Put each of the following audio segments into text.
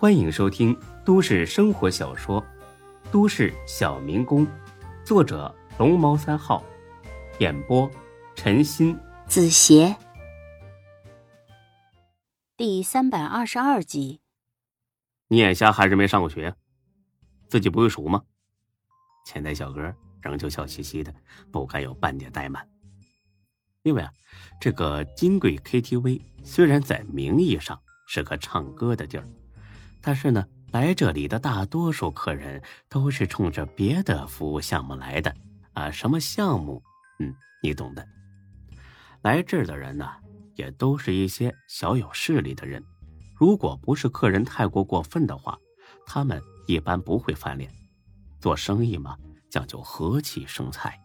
欢迎收听都市生活小说《都市小民工》，作者龙猫三号，演播陈鑫、子邪，第三百二十二集。你眼瞎还是没上过学？自己不会数吗？前台小哥仍旧笑嘻嘻的，不敢有半点怠慢。因为啊，这个金贵 KTV 虽然在名义上是个唱歌的地儿，但是呢，来这里的大多数客人都是冲着别的服务项目来的啊。什么项目？嗯，你懂的。来这儿的人呢，也都是一些小有势力的人。如果不是客人太过过分的话，他们一般不会翻脸。做生意嘛，讲究和气生财。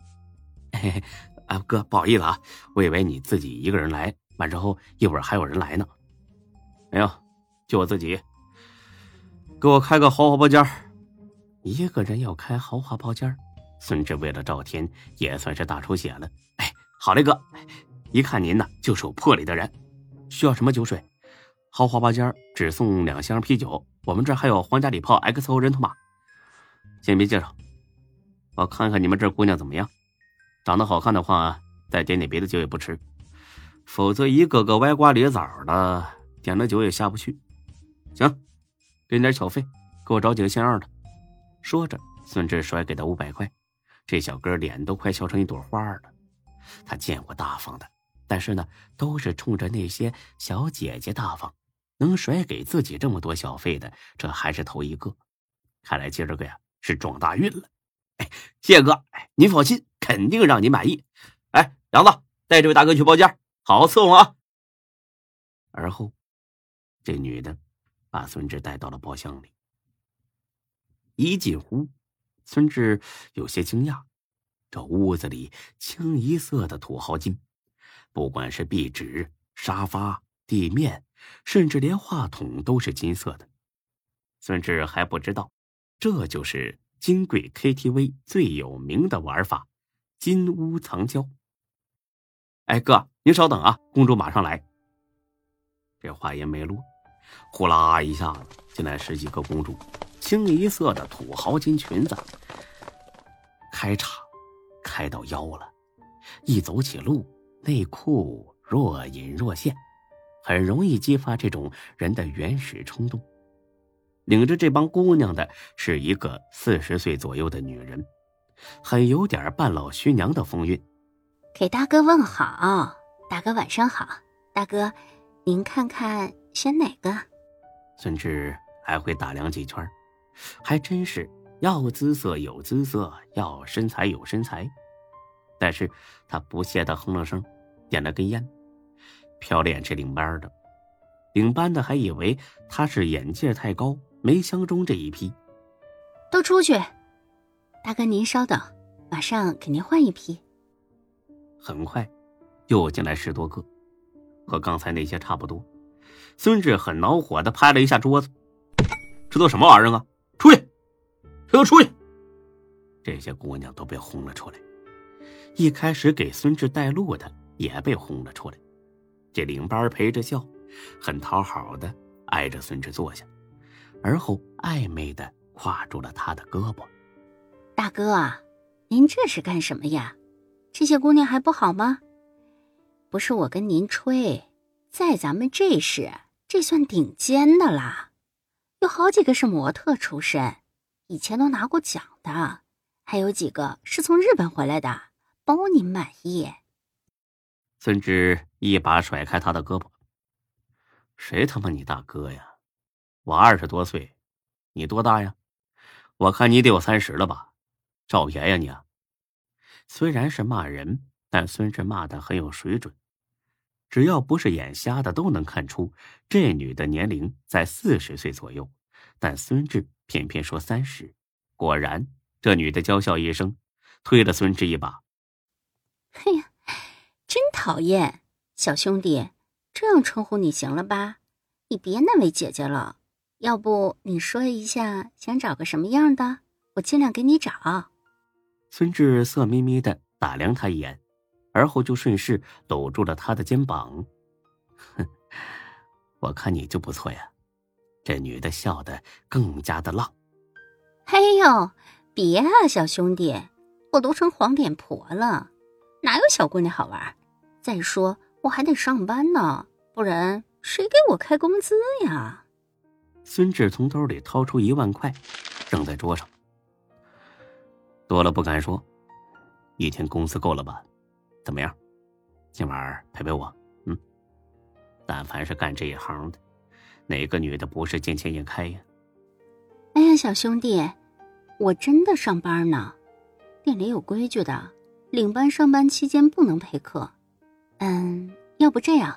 嘿嘿。啊，哥，不好意思啊，我以为你自己一个人来，完之后一会儿还有人来呢。没有，就我自己。给我开个豪华包间一个人要开豪华包间孙志为了赵天也算是大出血了。哎，好嘞，哥，一看您呢就是有魄力的人。需要什么酒水？豪华包间只送两箱啤酒，我们这还有皇家礼炮 XO 人头马。先别介绍，我看看你们这姑娘怎么样。长得好看的话，再点点别的酒也不迟，否则一个个歪瓜裂枣的，点了酒也下不去。行，给你点小费，给我找几个像样的。说着，孙志甩给他五百块，这小哥脸都快笑成一朵花了。他见过大方的，但是呢，都是冲着那些小姐姐大方，能甩给自己这么多小费的，这还是头一个。看来今儿个呀，是撞大运了。哎，谢哥，哎，您放心，肯定让您满意。哎，杨子，带这位大哥去包间，好好伺候啊。而后，这女的把孙志带到了包厢里。一进屋，孙志有些惊讶，这屋子里清一色的土豪金，不管是壁纸、沙发、地面，甚至连话筒都是金色的。孙志还不知道，这就是。金贵 KTV 最有名的玩法，金屋藏娇。哎，哥，您稍等啊，公主马上来。这话音没落，呼啦一下子进来十几个公主，清一色的土豪金裙子，开叉，开到腰了，一走起路，内裤若隐若现，很容易激发这种人的原始冲动。领着这帮姑娘的是一个四十岁左右的女人，很有点半老徐娘的风韵。给大哥问好，大哥晚上好，大哥，您看看选哪个？孙志还会打量几圈，还真是要姿色有姿色，要身材有身材。但是他不屑的哼了声，点了根烟。瞟了眼这领班的，领班的还以为他是眼界太高。没相中这一批，都出去。大哥，您稍等，马上给您换一批。很快，又进来十多个，和刚才那些差不多。孙志很恼火的拍了一下桌子：“这都什么玩意儿啊？出去！给我出去！”这些姑娘都被轰了出来。一开始给孙志带路的也被轰了出来。这领班陪着笑，很讨好的挨着孙志坐下。而后暧昧的挎住了他的胳膊，大哥啊，您这是干什么呀？这些姑娘还不好吗？不是我跟您吹，在咱们这市，这算顶尖的啦，有好几个是模特出身，以前都拿过奖的，还有几个是从日本回来的，包你满意。孙志一把甩开他的胳膊，谁他妈你大哥呀？我二十多岁，你多大呀？我看你得有三十了吧？赵便呀你！虽然是骂人，但孙志骂的很有水准。只要不是眼瞎的，都能看出这女的年龄在四十岁左右。但孙志偏偏说三十。果然，这女的娇笑一声，推了孙志一把。哎呀，真讨厌！小兄弟，这样称呼你行了吧？你别难为姐姐了。要不你说一下想找个什么样的，我尽量给你找。孙志色眯眯的打量他一眼，而后就顺势搂住了他的肩膀。哼，我看你就不错呀，这女的笑得更加的浪。哎呦，别啊，小兄弟，我都成黄脸婆了，哪有小姑娘好玩？再说我还得上班呢，不然谁给我开工资呀？孙志从兜里掏出一万块，扔在桌上。多了不敢说，一天工资够了吧？怎么样？今晚陪陪我？嗯。但凡是干这一行的，哪个女的不是见钱眼开呀？哎呀，小兄弟，我真的上班呢，店里有规矩的，领班上班期间不能陪客。嗯，要不这样，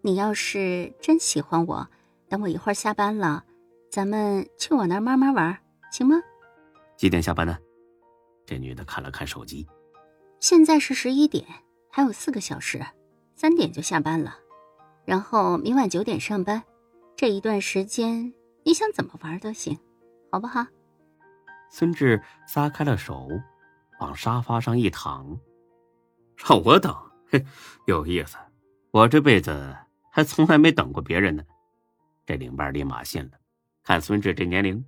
你要是真喜欢我，等我一会儿下班了，咱们去我那儿慢慢玩，行吗？几点下班呢？这女的看了看手机，现在是十一点，还有四个小时，三点就下班了。然后明晚九点上班，这一段时间你想怎么玩都行，好不好？孙志撒开了手，往沙发上一躺，让我等，嘿，有意思。我这辈子还从来没等过别人呢。这领班立马信了，看孙志这年龄，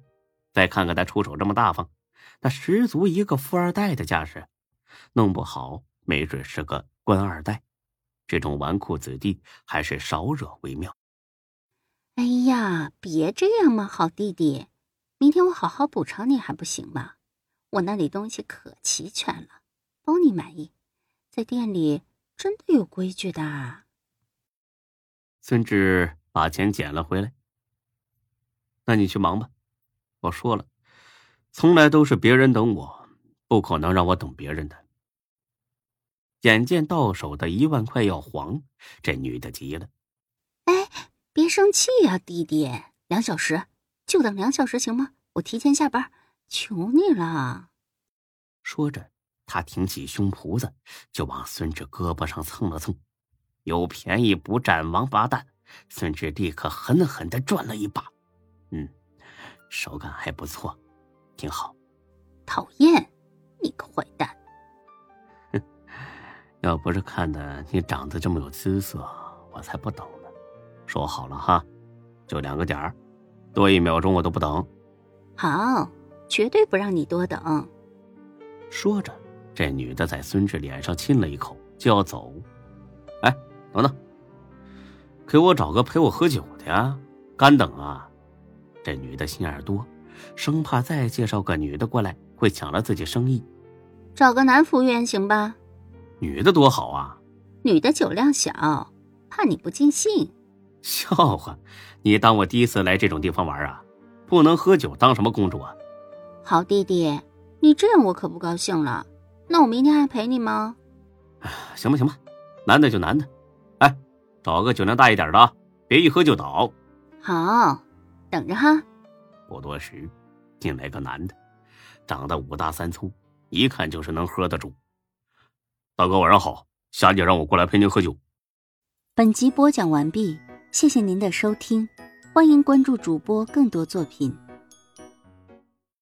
再看看他出手这么大方。那十足一个富二代的架势，弄不好没准是个官二代。这种纨绔子弟还是少惹为妙。哎呀，别这样嘛，好弟弟，明天我好好补偿你还不行吗？我那里东西可齐全了，包你满意。在店里真的有规矩的。孙志把钱捡了回来。那你去忙吧，我说了。从来都是别人等我，不可能让我等别人的。眼见到手的一万块要黄，这女的急了：“哎，别生气呀，弟弟，两小时就等两小时行吗？我提前下班，求你了。”说着，她挺起胸脯子就往孙志胳膊上蹭了蹭，有便宜不占王八蛋。孙志立刻狠狠的转了一把，嗯，手感还不错。挺好，讨厌，你个坏蛋！哼，要不是看的你长得这么有姿色，我才不等呢。说好了哈，就两个点儿，多一秒钟我都不等。好，绝对不让你多等。说着，这女的在孙志脸上亲了一口，就要走。哎，等等，给我找个陪我喝酒的呀！干等啊！这女的心眼多。生怕再介绍个女的过来会抢了自己生意，找个男服务员行吧？女的多好啊！女的酒量小，怕你不尽兴。笑话，你当我第一次来这种地方玩啊？不能喝酒当什么公主啊？好弟弟，你这样我可不高兴了。那我明天还陪你吗？行吧行吧，男的就男的，哎，找个酒量大一点的啊，别一喝就倒。好，等着哈。不多时，进来个男的，长得五大三粗，一看就是能喝的主。大哥晚上好，霞姐让我过来陪您喝酒。本集播讲完毕，谢谢您的收听，欢迎关注主播更多作品。